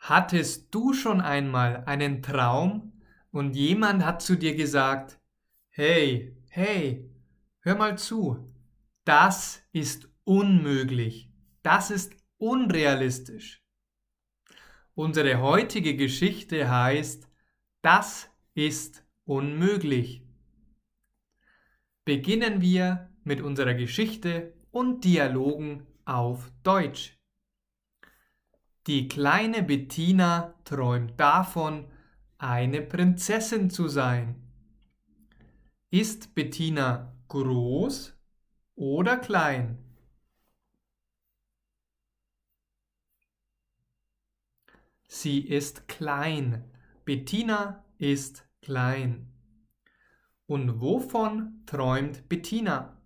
Hattest du schon einmal einen Traum und jemand hat zu dir gesagt, hey, hey, hör mal zu, das ist unmöglich, das ist unrealistisch. Unsere heutige Geschichte heißt, das ist unmöglich. Beginnen wir mit unserer Geschichte und Dialogen auf Deutsch. Die kleine Bettina träumt davon, eine Prinzessin zu sein. Ist Bettina groß oder klein? Sie ist klein. Bettina ist klein. Und wovon träumt Bettina?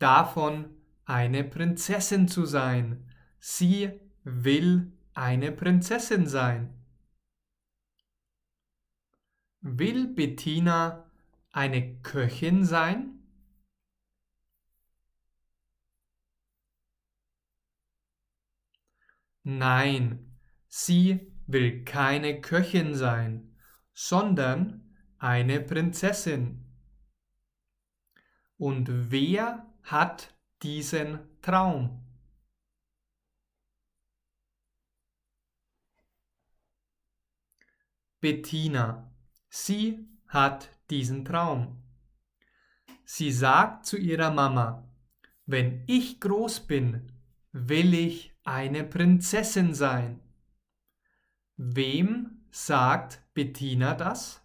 Davon, eine Prinzessin zu sein. Sie will eine Prinzessin sein. Will Bettina eine Köchin sein? Nein, sie will keine Köchin sein, sondern eine Prinzessin. Und wer hat diesen Traum. Bettina, sie hat diesen Traum. Sie sagt zu ihrer Mama, wenn ich groß bin, will ich eine Prinzessin sein. Wem sagt Bettina das?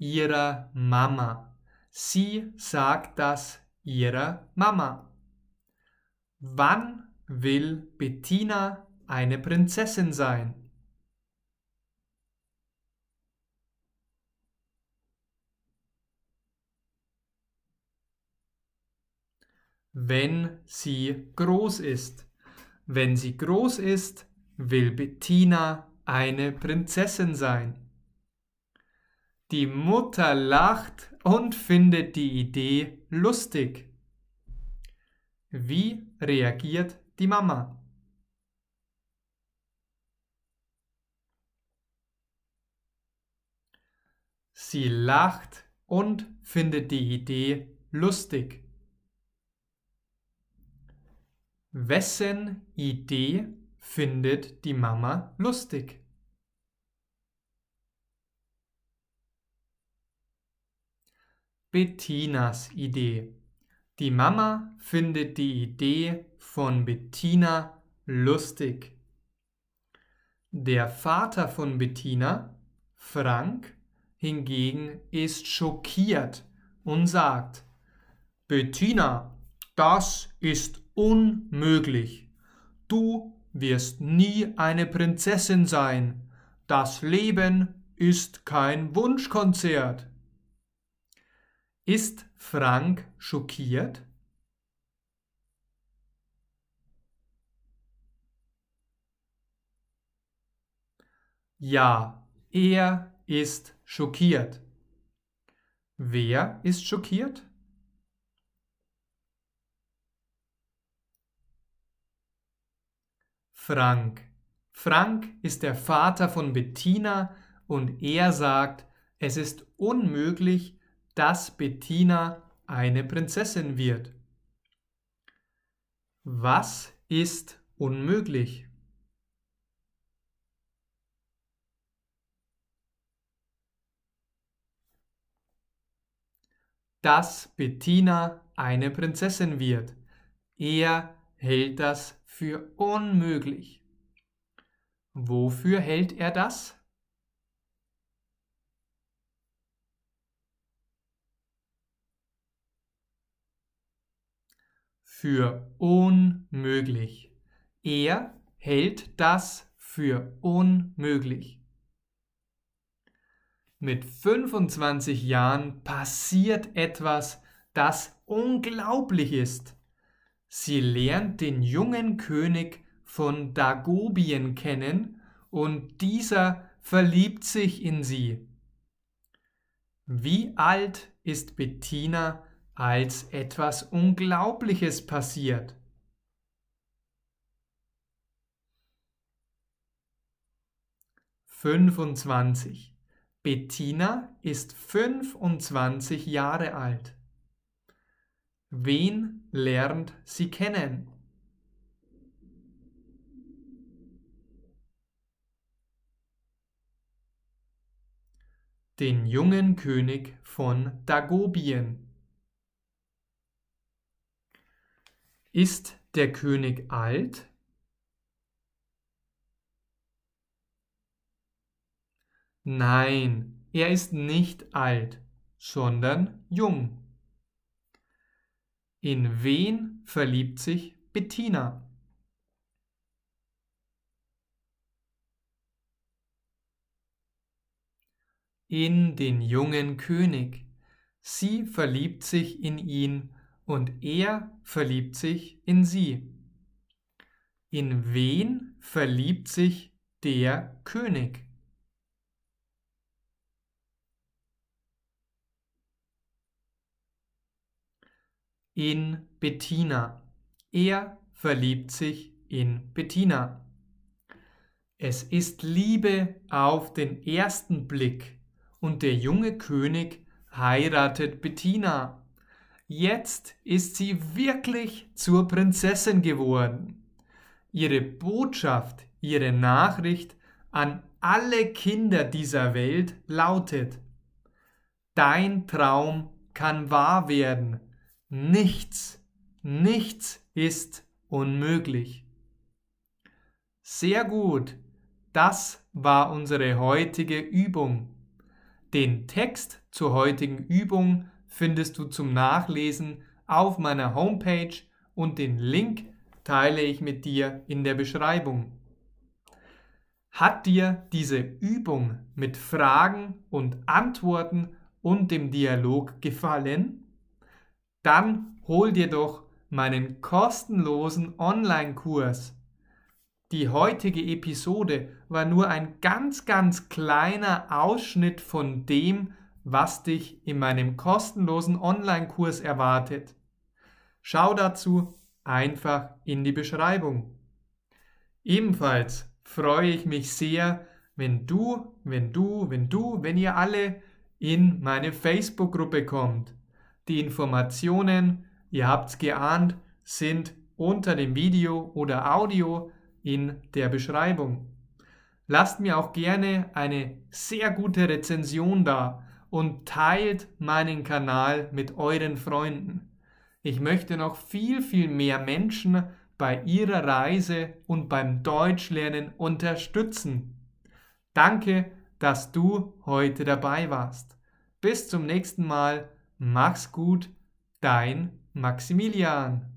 Ihrer Mama. Sie sagt das ihrer Mama. Wann will Bettina eine Prinzessin sein? Wenn sie groß ist. Wenn sie groß ist, will Bettina eine Prinzessin sein. Die Mutter lacht und findet die Idee lustig. Wie reagiert die Mama? Sie lacht und findet die Idee lustig. Wessen Idee findet die Mama lustig? Bettinas Idee. Die Mama findet die Idee von Bettina lustig. Der Vater von Bettina, Frank, hingegen ist schockiert und sagt, Bettina, das ist unmöglich. Du wirst nie eine Prinzessin sein. Das Leben ist kein Wunschkonzert. Ist Frank schockiert? Ja, er ist schockiert. Wer ist schockiert? Frank. Frank ist der Vater von Bettina und er sagt, es ist unmöglich, dass Bettina eine Prinzessin wird. Was ist unmöglich? Dass Bettina eine Prinzessin wird. Er hält das für unmöglich. Wofür hält er das? Für unmöglich. Er hält das für unmöglich. Mit 25 Jahren passiert etwas, das unglaublich ist. Sie lernt den jungen König von Dagobien kennen und dieser verliebt sich in sie. Wie alt ist Bettina, als etwas Unglaubliches passiert? Fünfundzwanzig. Bettina ist 25 Jahre alt. Wen lernt sie kennen? Den jungen König von Dagobien. Ist der König alt? Nein, er ist nicht alt, sondern jung. In wen verliebt sich Bettina? In den jungen König. Sie verliebt sich in ihn und er verliebt sich in sie. In wen verliebt sich der König? in Bettina. Er verliebt sich in Bettina. Es ist Liebe auf den ersten Blick und der junge König heiratet Bettina. Jetzt ist sie wirklich zur Prinzessin geworden. Ihre Botschaft, ihre Nachricht an alle Kinder dieser Welt lautet, Dein Traum kann wahr werden, Nichts, nichts ist unmöglich. Sehr gut, das war unsere heutige Übung. Den Text zur heutigen Übung findest du zum Nachlesen auf meiner Homepage und den Link teile ich mit dir in der Beschreibung. Hat dir diese Übung mit Fragen und Antworten und dem Dialog gefallen? dann hol dir doch meinen kostenlosen Online-Kurs. Die heutige Episode war nur ein ganz, ganz kleiner Ausschnitt von dem, was dich in meinem kostenlosen Online-Kurs erwartet. Schau dazu einfach in die Beschreibung. Ebenfalls freue ich mich sehr, wenn du, wenn du, wenn du, wenn ihr alle in meine Facebook-Gruppe kommt. Die Informationen, ihr habt's geahnt, sind unter dem Video oder Audio in der Beschreibung. Lasst mir auch gerne eine sehr gute Rezension da und teilt meinen Kanal mit euren Freunden. Ich möchte noch viel, viel mehr Menschen bei ihrer Reise und beim Deutschlernen unterstützen. Danke, dass du heute dabei warst. Bis zum nächsten Mal Mach's gut, dein Maximilian.